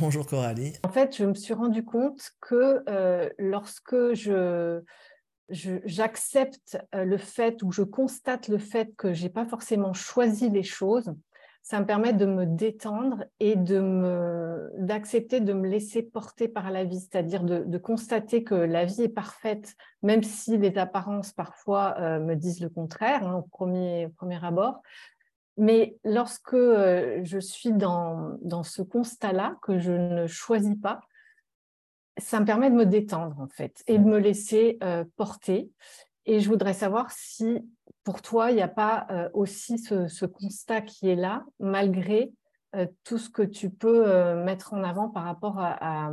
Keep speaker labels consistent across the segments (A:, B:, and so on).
A: Bonjour Coralie.
B: En fait, je me suis rendu compte que euh, lorsque je, j'accepte euh, le fait ou je constate le fait que j'ai pas forcément choisi les choses, ça me permet de me détendre et de me d'accepter de me laisser porter par la vie, c'est-à-dire de, constater que la vie est parfaite, même si les apparences parfois euh, me disent le contraire hein, au premier, premier abord. Mais lorsque euh, je suis dans, dans ce constat-là, que je ne choisis pas, ça me permet de me détendre en fait et de me laisser euh, porter. Et je voudrais savoir si pour toi, il n'y a pas euh, aussi ce, constat qui est là, malgré euh, tout ce que tu peux mettre en avant par rapport à,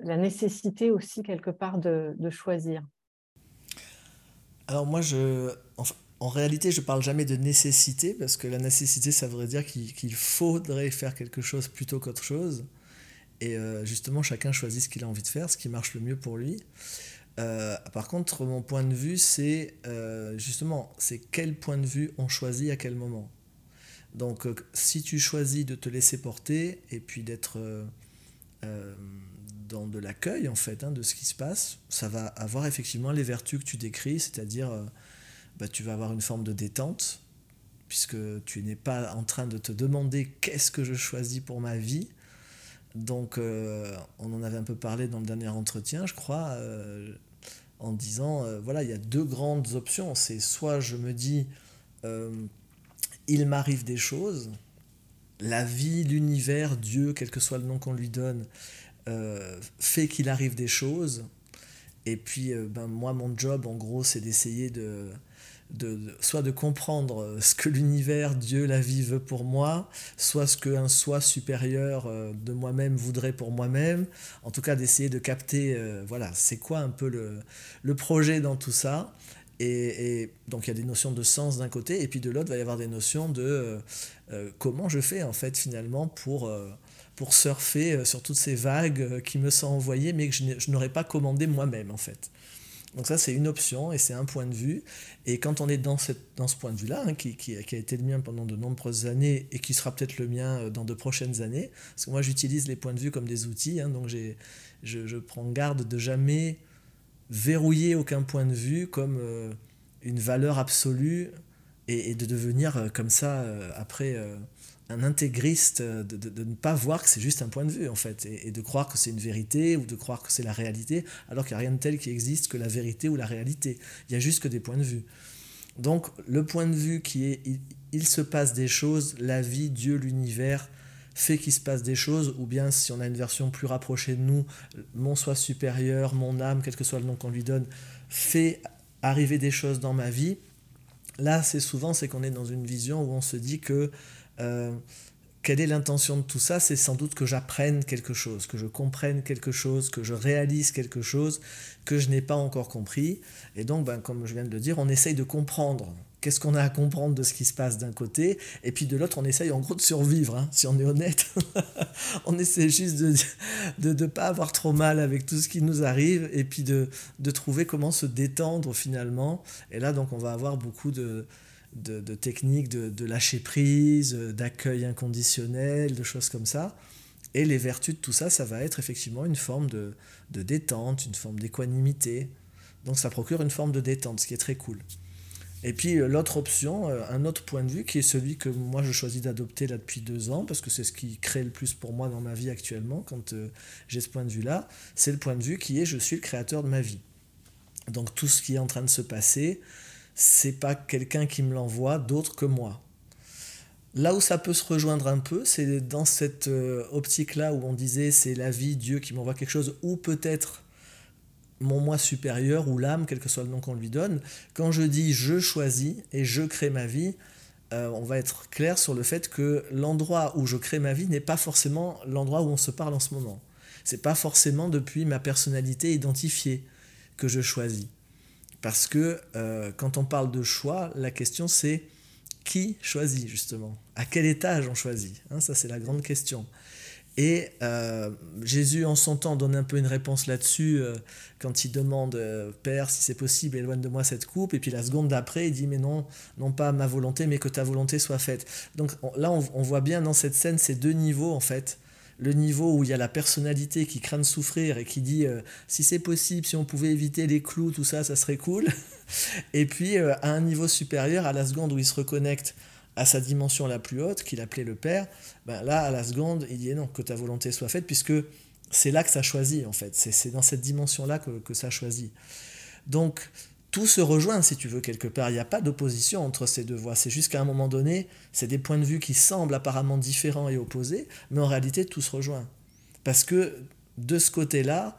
B: la nécessité aussi quelque part de, choisir?
A: Alors moi, je, en, réalité, je parle jamais de nécessité parce que la nécessité, ça voudrait dire qu'il faudrait faire quelque chose plutôt qu'autre chose. Et euh, justement, chacun choisit ce qu'il a envie de faire, ce qui marche le mieux pour lui. Euh, par contre, mon point de vue, c'est euh, justement, c'est quel point de vue on choisit à quel moment. Donc, si tu choisis de te laisser porter et puis d'être dans de l'accueil, en fait, hein, de ce qui se passe, ça va avoir effectivement les vertus que tu décris, c'est-à-dire, bah, tu vas avoir une forme de détente, puisque tu n'es pas en train de te demander qu'est-ce que je choisis pour ma vie, donc, euh, on en avait un peu parlé dans le dernier entretien, je crois, euh, en disant, euh, voilà, il y a deux grandes options. C'est soit je me dis, il m'arrive des choses, la vie, l'univers, Dieu, quel que soit le nom qu'on lui donne, fait qu'il arrive des choses. Et puis, ben, moi, mon job, en gros, c'est d'essayer de de, soit de comprendre euh, ce que l'univers, Dieu, la vie veut pour moi, soit ce qu'un soi supérieur euh, de moi-même voudrait pour moi-même, en tout cas d'essayer de capter, euh, voilà, c'est quoi un peu le, le, projet dans tout ça. Et, donc il y a des notions de sens d'un côté, et puis de l'autre, il va y avoir des notions de comment je fais en fait finalement pour, pour surfer sur toutes ces vagues qui me sont envoyées, mais que je n'aurais pas commandé moi-même en fait. Donc ça, c'est une option et c'est un point de vue. Et quand on est dans, cette, dans ce point de vue-là, hein, qui, qui, a été le mien pendant de nombreuses années et qui sera peut-être le mien euh, dans de prochaines années, parce que moi j'utilise les points de vue comme des outils, hein, donc je, je, prends garde de jamais verrouiller aucun point de vue comme euh, une valeur absolue et, de devenir euh, comme ça après un intégriste, euh, de, ne pas voir que c'est juste un point de vue, en fait, et, de croire que c'est une vérité ou de croire que c'est la réalité, alors qu'il n'y a rien de tel qui existe que la vérité ou la réalité. Il y a juste que des points de vue. Donc, le point de vue qui est il, se passe des choses, la vie, Dieu, l'univers fait qu'il se passe des choses, ou bien si on a une version plus rapprochée de nous, mon soi supérieur, mon âme, quel que soit le nom qu'on lui donne, fait arriver des choses dans ma vie. Là, c'est souvent c'est qu'on est dans une vision où on se dit que euh, quelle est l'intention de tout ça? C'est sans doute que j'apprenne quelque chose, que je comprenne quelque chose, que je réalise quelque chose que je n'ai pas encore compris. Et donc, ben, comme je viens de le dire, on essaye de comprendre. Qu'est-ce qu'on a à comprendre de ce qui se passe d'un côté? Et puis de l'autre, on essaye en gros de survivre, hein, si on est honnête. on essaie juste de ne de, pas avoir trop mal avec tout ce qui nous arrive et puis de, de trouver comment se détendre finalement. Et là, donc, on va avoir beaucoup de, de, techniques de, lâcher prise, d'accueil inconditionnel, de choses comme ça. Et les vertus de tout ça, ça va être effectivement une forme de, détente, une forme d'équanimité. Donc ça procure une forme de détente, ce qui est très cool. Et puis euh, l'autre option, euh, un autre point de vue, qui est celui que moi je choisis d'adopter là depuis deux ans, parce que c'est ce qui crée le plus pour moi dans ma vie actuellement, quand euh, j'ai ce point de vue-là, c'est le point de vue qui est je suis le créateur de ma vie. Donc tout ce qui est en train de se passer, c'est pas quelqu'un qui me l'envoie d'autre que moi. Là où ça peut se rejoindre un peu, c'est dans cette euh, optique-là où on disait c'est la vie, Dieu qui m'envoie quelque chose, ou peut-être mon moi supérieur ou l'âme, quel que soit le nom qu'on lui donne. Quand je dis je choisis et je crée ma vie, euh, on va être clair sur le fait que l'endroit où je crée ma vie n'est pas forcément l'endroit où on se parle en ce moment. C'est pas forcément depuis ma personnalité identifiée que je choisis. Parce que euh, quand on parle de choix, la question c'est qui choisit justement? À quel étage on choisit hein, Ça c'est la grande question. Et euh, Jésus en son temps donne un peu une réponse là-dessus euh, quand il demande Père si c'est possible éloigne de moi cette coupe et puis la seconde d'après il dit mais non non pas ma volonté mais que ta volonté soit faite. Donc là on voit bien dans cette scène ces deux niveaux en fait le niveau où il y a la personnalité qui craint de souffrir et qui dit euh, si c'est possible, si on pouvait éviter les clous, tout ça, ça serait cool. et puis euh, à un niveau supérieur, à la seconde où il se reconnecte à sa dimension la plus haute, qu'il appelait le Père, ben là, à la seconde, il dit non, que ta volonté soit faite, puisque c'est là que ça choisit, en fait. C'est dans cette dimension-là que, que ça choisit. Donc, tout se rejoint, si tu veux, quelque part. Il n'y a pas d'opposition entre ces deux voies. C'est juste qu'à un moment donné, c'est des points de vue qui semblent apparemment différents et opposés, mais en réalité, tout se rejoint. Parce que de ce côté-là,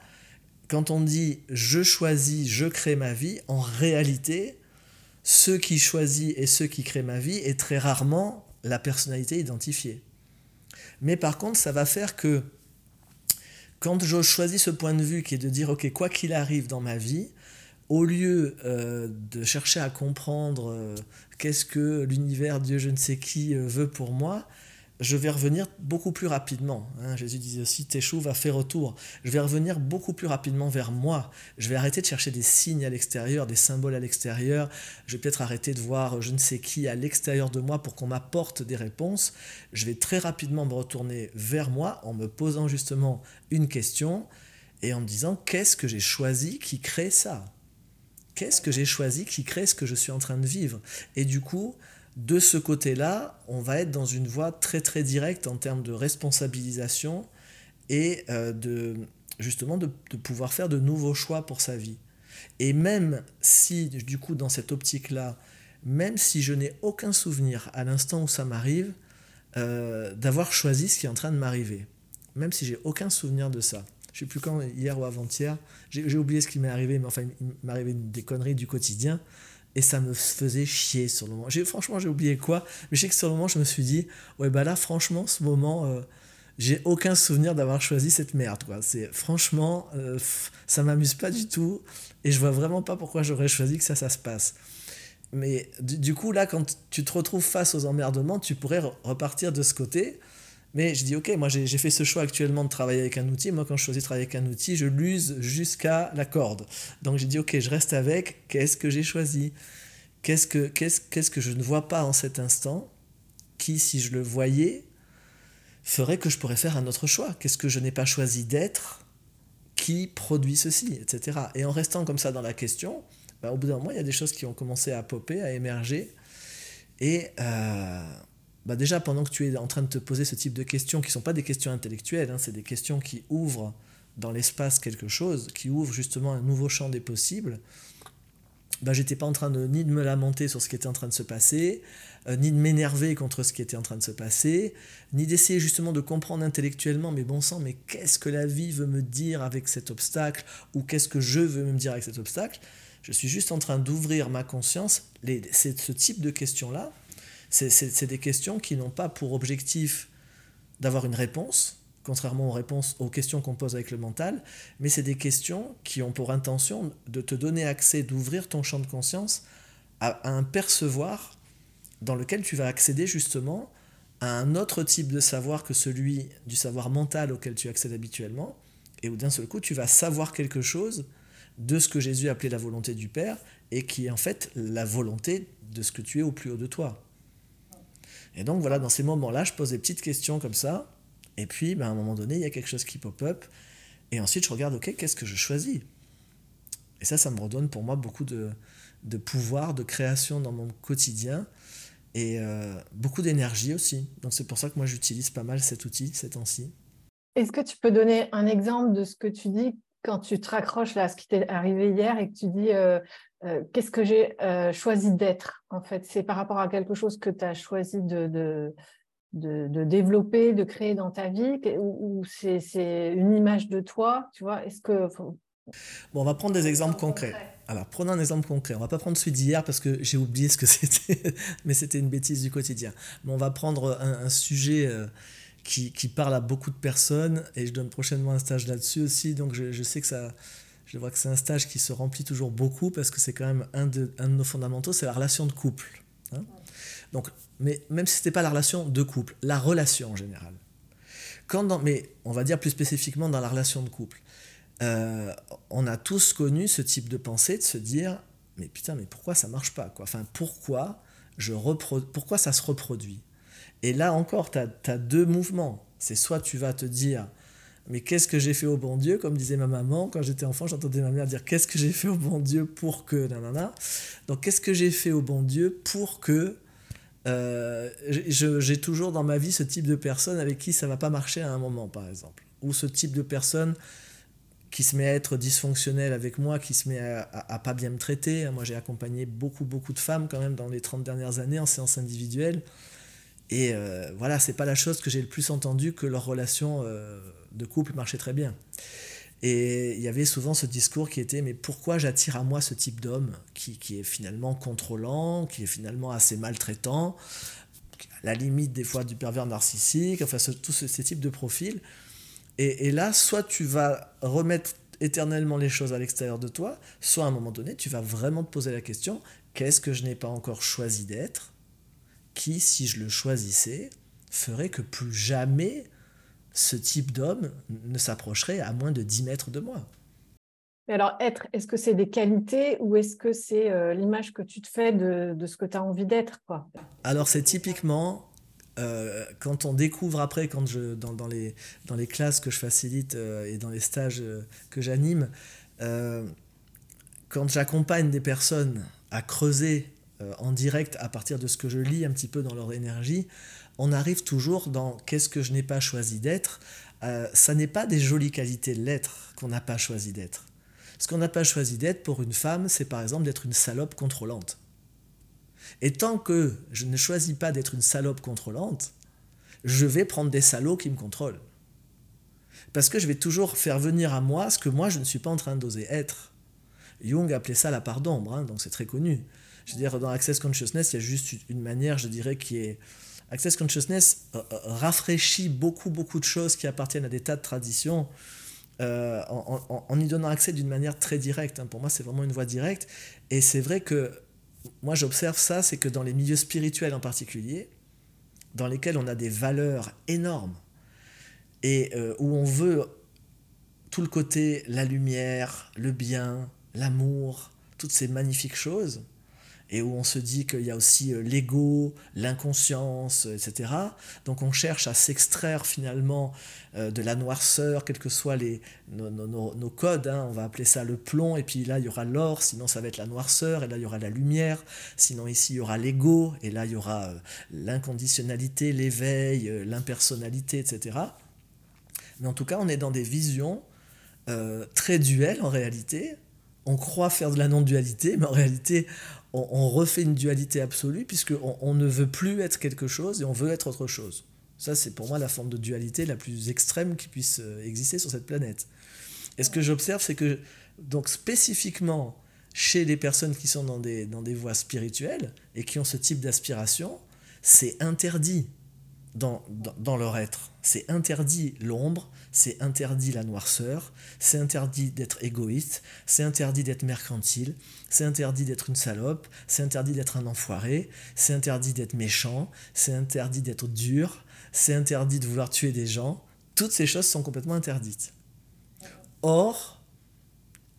A: quand on dit je choisis, je crée ma vie, en réalité, ceux qui choisit et ceux qui créent ma vie est très rarement la personnalité identifiée. Mais par contre, ça va faire que quand je choisis ce point de vue qui est de dire, ok, quoi qu'il arrive dans ma vie, au lieu euh, de chercher à comprendre euh, qu'est-ce que l'univers, Dieu, je ne sais qui euh, veut pour moi, je vais revenir beaucoup plus rapidement. Hein. Jésus disait aussi, Téchou va faire retour. Je vais revenir beaucoup plus rapidement vers moi. Je vais arrêter de chercher des signes à l'extérieur, des symboles à l'extérieur. Je vais peut-être arrêter de voir je ne sais qui à l'extérieur de moi pour qu'on m'apporte des réponses. Je vais très rapidement me retourner vers moi en me posant justement une question et en me disant qu'est-ce que j'ai choisi qui crée ça? Qu'est-ce que j'ai choisi qui crée ce que je suis en train de vivre? Et du coup, de ce côté-là, on va être dans une voie très très directe en termes de responsabilisation et euh, de justement de, pouvoir faire de nouveaux choix pour sa vie. Et même si, du coup, dans cette optique-là, même si je n'ai aucun souvenir à l'instant où ça m'arrive, euh, d'avoir choisi ce qui est en train de m'arriver, même si j'ai aucun souvenir de ça, je sais plus quand, hier ou avant-hier, j'ai oublié ce qui m'est arrivé, mais enfin, il m'est arrivé des conneries du quotidien, et ça me faisait chier sur le moment. Franchement, j'ai oublié quoi, mais je sais que sur le moment, je me suis dit, ouais, bah là, franchement, ce moment, euh, j'ai aucun souvenir d'avoir choisi cette merde, quoi. Franchement, euh, ça m'amuse pas du tout, et je vois vraiment pas pourquoi j'aurais choisi que ça, ça se passe. Mais du, coup, là, quand tu te retrouves face aux emmerdements, tu pourrais repartir de ce côté mais je dis, ok, moi j'ai fait ce choix actuellement de travailler avec un outil. Moi, quand je choisis de travailler avec un outil, je l'use jusqu'à la corde. Donc j'ai dit, ok, je reste avec. Qu'est-ce que j'ai choisi? Qu'est-ce que, qu'est-ce, qu'est-ce que je ne vois pas en cet instant Qui, si je le voyais, ferait que je pourrais faire un autre choix? Qu'est-ce que je n'ai pas choisi d'être Qui produit ceci Etc. Et en restant comme ça dans la question, bah, au bout d'un moment, il y a des choses qui ont commencé à popper, à émerger. Et. Euh, bah déjà pendant que tu es en train de te poser ce type de questions, qui ne sont pas des questions intellectuelles, hein, c'est des questions qui ouvrent dans l'espace quelque chose, qui ouvrent justement un nouveau champ des possibles, bah, j'étais pas en train de, ni de me lamenter sur ce qui était en train de se passer, euh, ni de m'énerver contre ce qui était en train de se passer, ni d'essayer justement de comprendre intellectuellement, mais bon sang, mais qu'est-ce que la vie veut me dire avec cet obstacle, ou qu'est-ce que je veux me dire avec cet obstacle? Je suis juste en train d'ouvrir ma conscience. C'est ce type de questions-là c'est des questions qui n'ont pas pour objectif d'avoir une réponse, contrairement aux questions qu'on pose avec le mental, mais c'est des questions qui ont pour intention de te donner accès, d'ouvrir ton champ de conscience à, un percevoir dans lequel tu vas accéder justement à un autre type de savoir que celui du savoir mental auquel tu accèdes habituellement, et où d'un seul coup tu vas savoir quelque chose de ce que Jésus appelait la volonté du Père, et qui est en fait la volonté de ce que tu es au plus haut de toi. Et donc voilà, dans ces moments-là, je pose des petites questions comme ça, et puis ben, à un moment donné, il y a quelque chose qui pop-up, et ensuite je regarde, ok, qu'est-ce que je choisis? Et ça, ça me redonne pour moi beaucoup de, de pouvoir, de création dans mon quotidien, et euh, beaucoup d'énergie aussi. Donc c'est pour ça que moi j'utilise pas mal cet outil ces temps-ci.
B: Est-ce que tu peux donner un exemple de ce que tu dis quand tu te raccroches là à ce qui t'est arrivé hier et que tu dis euh, euh, qu'est-ce que j'ai euh, choisi d'être en fait? C'est par rapport à quelque chose que tu as choisi de, de, de, développer, de créer dans ta vie ou, c'est une image de toi Tu vois? Est-ce que
A: bon, on va prendre des exemples concrets. Alors, prenons un exemple concret. On va pas prendre celui d'hier parce que j'ai oublié ce que c'était, mais c'était une bêtise du quotidien. Mais on va prendre un, sujet qui, qui, parle à beaucoup de personnes et je donne prochainement un stage là-dessus aussi. Donc je, je, sais que ça, je vois que c'est un stage qui se remplit toujours beaucoup parce que c'est quand même un de, nos fondamentaux, c'est la relation de couple. Hein. Donc, mais même si ce n'était pas la relation de couple, la relation en général. Quand mais on va dire plus spécifiquement dans la relation de couple. Euh, on a tous connu ce type de pensée de se dire mais putain mais pourquoi ça marche pas quoi? Enfin pourquoi je pourquoi ça se reproduit? Et là encore, tu as, deux mouvements. C'est soit tu vas te dire, mais qu'est-ce que j'ai fait au bon Dieu Comme disait ma maman, quand j'étais enfant, j'entendais ma mère dire, qu'est-ce que j'ai fait au bon Dieu pour que... Nanana. Donc, qu'est-ce que j'ai fait au bon Dieu pour que... Euh, j'ai toujours dans ma vie ce type de personne avec qui ça va pas marcher à un moment, par exemple. Ou ce type de personne qui se met à être dysfonctionnel avec moi, qui se met à, à, pas bien me traiter. Moi, j'ai accompagné beaucoup, beaucoup de femmes quand même dans les 30 dernières années en séance individuelle. Et euh, voilà, c'est pas la chose que j'ai le plus entendu que leur relation euh, de couple marchait très bien. Et il y avait souvent ce discours qui était mais pourquoi j'attire à moi ce type d'homme qui, qui, est finalement contrôlant, qui est finalement assez maltraitant, à la limite des fois du pervers narcissique, enfin tous ces types de profils. Et, là, soit tu vas remettre éternellement les choses à l'extérieur de toi, soit à un moment donné, tu vas vraiment te poser la question, qu'est-ce que je n'ai pas encore choisi d'être qui, si je le choisissais, ferait que plus jamais ce type d'homme ne s'approcherait à moins de 10 mètres de moi.
B: alors, être, est-ce que c'est des qualités ou est-ce que c'est euh, l'image que tu te fais de, de ce que tu as envie d'être quoi?
A: Alors, c'est typiquement euh, quand on découvre après, quand je, dans, dans, les, dans les classes que je facilite euh, et dans les stages que j'anime, quand j'accompagne des personnes à creuser en direct à partir de ce que je lis un petit peu dans leur énergie, on arrive toujours dans qu'est-ce que je n'ai pas choisi d'être. ça n'est pas des jolies qualités de l'être qu'on n'a pas choisi d'être. Ce qu'on n'a pas choisi d'être pour une femme, c'est par exemple d'être une salope contrôlante. Et tant que je ne choisis pas d'être une salope contrôlante, je vais prendre des salauds qui me contrôlent. Parce que je vais toujours faire venir à moi ce que moi je ne suis pas en train d'oser être. Jung appelait ça la part d'ombre, hein, donc c'est très connu. Je veux dire, dans Access Consciousness, il y a juste une manière, je dirais, qui est. Access Consciousness euh, euh, rafraîchit beaucoup, beaucoup de choses qui appartiennent à des tas de traditions euh, en, y donnant accès d'une manière très directe. Hein. Pour moi, c'est vraiment une voie directe. Et c'est vrai que moi j'observe ça, c'est que dans les milieux spirituels en particulier, dans lesquels on a des valeurs énormes et où on veut tout le côté la lumière, le bien, l'amour, toutes ces magnifiques choses, et où on se dit qu'il y a aussi euh, l'ego, l'inconscience, etc. Donc on cherche à s'extraire finalement euh, de la noirceur, quels que soient nos, codes, hein. on va appeler ça le plomb, et puis là il y aura l'or, sinon ça va être la noirceur, et là il y aura la lumière, sinon ici il y aura l'ego, et là il y aura euh, l'inconditionnalité, l'éveil, l'impersonnalité, etc. Mais en tout cas on est dans des visions très duelles en réalité, on croit faire de la non-dualité, mais en réalité, on, refait une dualité absolue, puisqu'on on ne veut plus être quelque chose et on veut être autre chose. Ça, c'est pour moi la forme de dualité la plus extrême qui puisse euh, exister sur cette planète. Et ce que j'observe, c'est que, donc spécifiquement chez les personnes qui sont dans des, dans des voies spirituelles et qui ont ce type d'aspiration, c'est interdit dans, dans, leur être. C'est interdit l'ombre, c'est interdit la noirceur, c'est interdit d'être égoïste, c'est interdit d'être mercantile, c'est interdit d'être une salope, c'est interdit d'être un enfoiré, c'est interdit d'être méchant, c'est interdit d'être dur, c'est interdit de vouloir tuer des gens. Toutes ces choses sont complètement interdites. Or,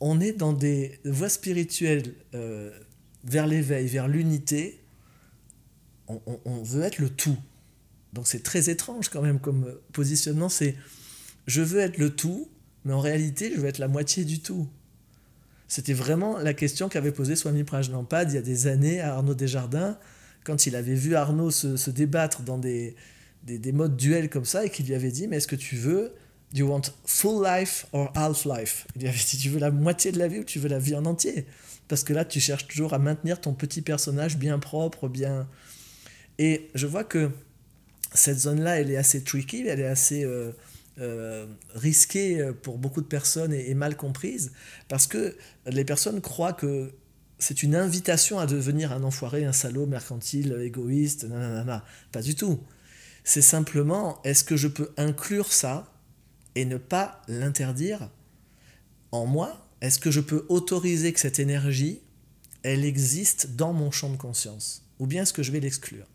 A: on est dans des voies spirituelles euh, vers l'éveil, vers l'unité. on veut être le tout. Donc c'est très étrange quand même comme positionnement. C'est je veux être le tout, mais en réalité je veux être la moitié du tout. C'était vraiment la question qu'avait posée Swami Prajnampad il y a des années à Arnaud Desjardins, quand il avait vu Arnaud se, débattre dans des, des, modes duels comme ça, et qu'il lui avait dit, mais est-ce que tu veux, do you want full life or half life? Il lui avait dit, tu veux la moitié de la vie ou tu veux la vie en entier? Parce que là, tu cherches toujours à maintenir ton petit personnage bien propre, bien... Et je vois que cette zone-là, elle est assez tricky, elle est assez euh, euh, risquée pour beaucoup de personnes et, mal comprise, parce que les personnes croient que c'est une invitation à devenir un enfoiré, un salaud, mercantile, égoïste, nanana. Pas du tout. C'est simplement, est-ce que je peux inclure ça et ne pas l'interdire en moi? Est-ce que je peux autoriser que cette énergie, elle existe dans mon champ de conscience? Ou bien est-ce que je vais l'exclure?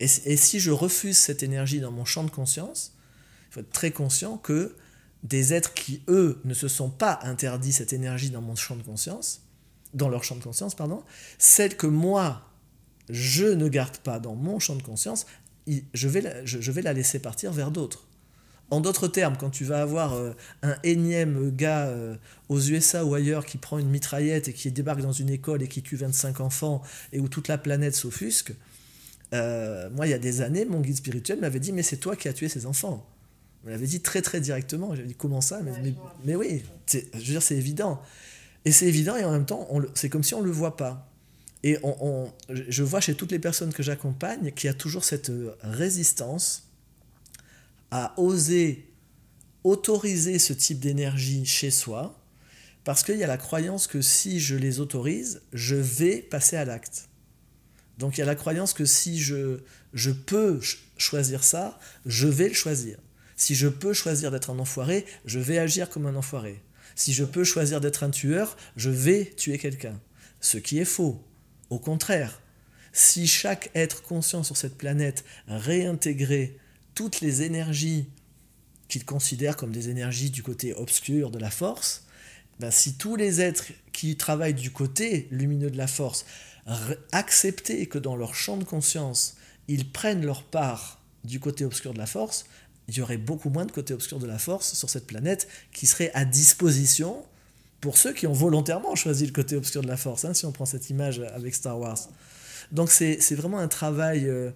A: Et, si je refuse cette énergie dans mon champ de conscience, faut être très conscient que des êtres qui, eux, ne se sont pas interdits cette énergie dans mon champ de conscience, dans leur champ de conscience, pardon, celle que moi, je ne garde pas dans mon champ de conscience, je vais la, laisser partir vers d'autres. En d'autres termes, quand tu vas avoir euh, un énième gars euh, aux USA ou ailleurs qui prend une mitraillette et qui débarque dans une école et qui tue 25 enfants et où toute la planète s'offusque, euh, moi, il y a des années, mon guide spirituel m'avait dit Mais c'est toi qui as tué ces enfants. Il m'avait dit très très directement. J'avais dit Comment ça? Mais, mais, oui, je veux dire, c'est évident. Et c'est évident et en même temps, c'est comme si on ne le voit pas. Et on, je vois chez toutes les personnes que j'accompagne qu'il y a toujours cette résistance à oser autoriser ce type d'énergie chez soi, parce qu'il y a la croyance que si je les autorise, je vais passer à l'acte. Donc il y a la croyance que si je, je peux choisir ça, je vais le choisir. Si je peux choisir d'être un enfoiré, je vais agir comme un enfoiré. Si je peux choisir d'être un tueur, je vais tuer quelqu'un. Ce qui est faux. Au contraire, si chaque être conscient sur cette planète réintégrait toutes les énergies qu'il considère comme des énergies du côté obscur de la force, ben si tous les êtres qui travaillent du côté lumineux de la force acceptaient que dans leur champ de conscience, ils prennent leur part du côté obscur de la force, il y aurait beaucoup moins de côté obscur de la force sur cette planète qui serait à disposition pour ceux qui ont volontairement choisi le côté obscur de la force, hein, si on prend cette image avec Star Wars. Donc c'est vraiment un travail euh,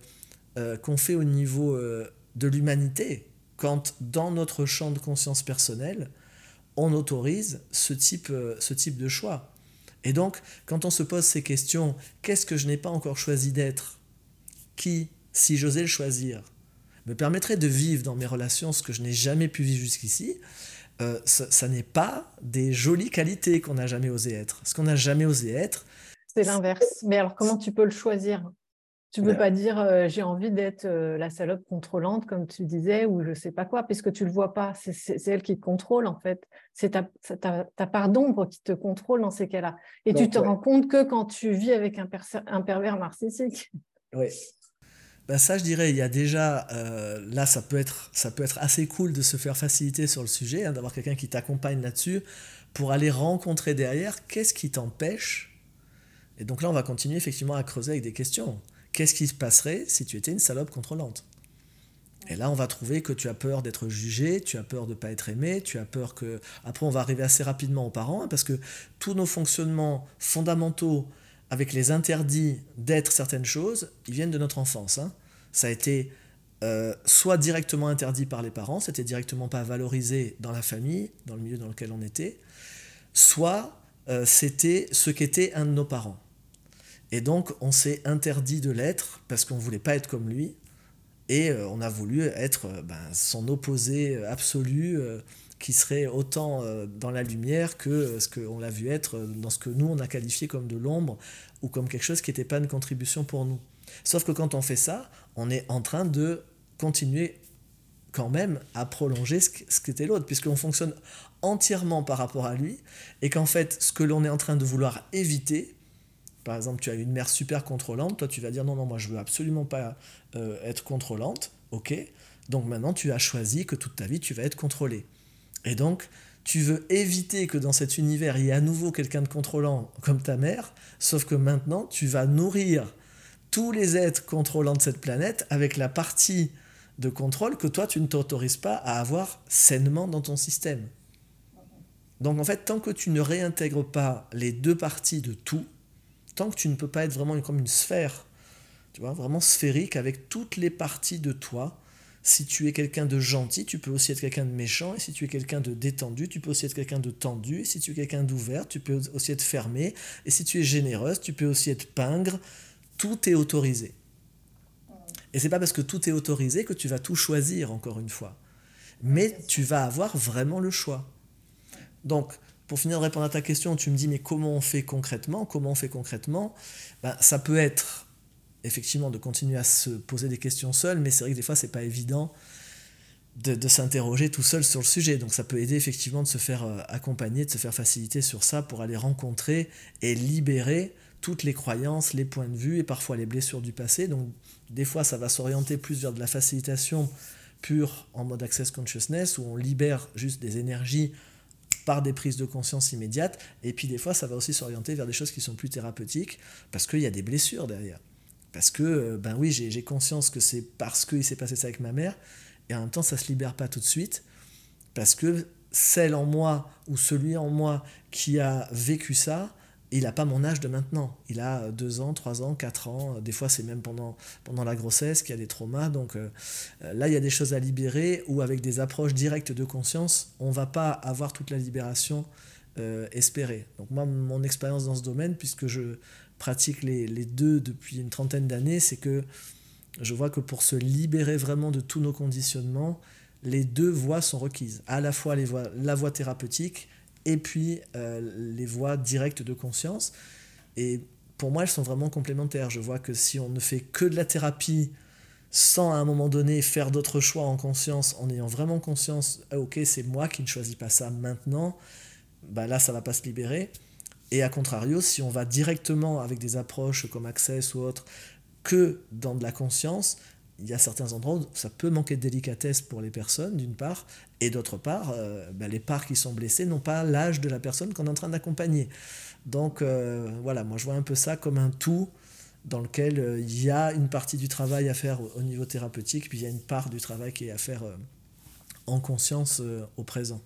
A: euh, qu'on fait au niveau euh, de l'humanité quand dans notre champ de conscience personnelle, on autorise ce type, ce type de choix. Et donc, quand on se pose ces questions, qu'est-ce que je n'ai pas encore choisi d'être? Qui, si j'osais le choisir, me permettrait de vivre dans mes relations ce que je n'ai jamais pu vivre jusqu'ici euh, ça, n'est pas des jolies qualités qu'on n'a jamais osé être. Ce qu'on n'a jamais osé être,
B: c'est l'inverse. Mais alors, comment tu peux le choisir? Tu ne peux pas dire euh, j'ai envie d'être euh, la salope contrôlante, comme tu disais, ou je ne sais pas quoi, puisque tu ne le vois pas. C'est elle qui te contrôle, en fait. C'est ta, ta, part d'ombre qui te contrôle dans ces cas-là. Et tu te rends compte que quand tu vis avec un, un pervers narcissique.
A: Oui. Ben ça, je dirais, il y a déjà, euh, là, ça peut, être, ça peut être assez cool de se faire faciliter sur le sujet, hein, d'avoir quelqu'un qui t'accompagne là-dessus, pour aller rencontrer derrière. Qu'est-ce qui t'empêche? Et donc là, on va continuer effectivement à creuser avec des questions. Qu'est-ce qui se passerait si tu étais une salope contrôlante? Et là, on va trouver que tu as peur d'être jugé, tu as peur de ne pas être aimé, tu as peur que... Après, on va arriver assez rapidement aux parents, hein, parce que tous nos fonctionnements fondamentaux avec les interdits d'être certaines choses, ils viennent de notre enfance. Hein. Ça a été euh, soit directement interdit par les parents, c'était directement pas valorisé dans la famille, dans le milieu dans lequel on était, soit euh, c'était ce qu'était un de nos parents. Et donc, on s'est interdit de l'être parce qu'on ne voulait pas être comme lui. Et euh, on a voulu être ben, son opposé absolu, qui serait autant dans la lumière que ce qu'on l'a vu être dans ce que nous, on a qualifié comme de l'ombre ou comme quelque chose qui n'était pas une contribution pour nous. Sauf que quand on fait ça, on est en train de continuer quand même à prolonger ce qu'était l'autre, puisqu'on fonctionne entièrement par rapport à lui, et qu'en fait, ce que l'on est en train de vouloir éviter, par exemple, tu as une mère super contrôlante, toi tu vas dire non, non, moi je veux absolument pas euh, être contrôlante, ok Donc maintenant tu as choisi que toute ta vie tu vas être contrôlé. Et donc tu veux éviter que dans cet univers il y ait à nouveau quelqu'un de contrôlant comme ta mère, sauf que maintenant tu vas nourrir tous les êtres contrôlants de cette planète avec la partie de contrôle que toi tu ne t'autorises pas à avoir sainement dans ton système. Donc en fait, tant que tu ne réintègres pas les deux parties de tout, tant que tu ne peux pas être vraiment comme une sphère, tu vois, vraiment sphérique avec toutes les parties de toi. Si tu es quelqu'un de gentil, tu peux aussi être quelqu'un de méchant. Et si tu es quelqu'un de détendu, tu peux aussi être quelqu'un de tendu. Et si tu es quelqu'un d'ouvert, tu peux aussi être fermé. Et si tu es généreuse, tu peux aussi être pingre. Tout est autorisé. Et c'est pas parce que tout est autorisé que tu vas tout choisir, encore une fois. Mais tu vas avoir vraiment le choix. Donc, pour finir de répondre à ta question, tu me dis mais comment on fait concrètement? Comment on fait concrètement? Ben, Ça peut être effectivement de continuer à se poser des questions seul, mais c'est vrai que des fois c'est pas évident de, s'interroger tout seul sur le sujet. Donc ça peut aider effectivement de se faire euh, accompagner, de se faire faciliter sur ça pour aller rencontrer et libérer toutes les croyances, les points de vue et parfois les blessures du passé. Donc des fois ça va s'orienter plus vers de la facilitation pure en mode access consciousness où on libère juste des énergies par des prises de conscience immédiates. Et puis des fois, ça va aussi s'orienter vers des choses qui sont plus thérapeutiques, parce qu'il y a des blessures derrière. Parce que, euh, ben oui, j'ai conscience que c'est parce qu'il s'est passé ça avec ma mère, et en même temps, ça ne se libère pas tout de suite, parce que celle en moi ou celui en moi qui a vécu ça, il n'a pas mon âge de maintenant. Il a 2 ans, 3 ans, 4 ans. Des fois, c'est même pendant, pendant la grossesse qu'il y a des traumas. Donc euh, là, il y a des choses à libérer ou avec des approches directes de conscience, on ne va pas avoir toute la libération euh, espérée. Donc moi, mon expérience dans ce domaine, puisque je pratique les, les deux depuis une trentaine d'années, c'est que je vois que pour se libérer vraiment de tous nos conditionnements, les deux voies sont requises. À la fois les voies, la voie thérapeutique et puis euh, les voies directes de conscience. Et pour moi, elles sont vraiment complémentaires. Je vois que si on ne fait que de la thérapie sans à un moment donné faire d'autres choix en conscience, en ayant vraiment conscience, ah, ok, c'est moi qui ne choisis pas ça maintenant, bah là, ça va pas se libérer. Et à contrario, si on va directement avec des approches comme Access ou autres, que dans de la conscience, il y a certains endroits où ça peut manquer de délicatesse pour les personnes, d'une part, et d'autre part, euh, ben, les parts qui sont blessées n'ont pas l'âge de la personne qu'on est en train d'accompagner. Donc euh, voilà, moi je vois un peu ça comme un tout dans lequel euh, il y a une partie du travail à faire au, niveau thérapeutique, puis il y a une part du travail qui est à faire en conscience au présent.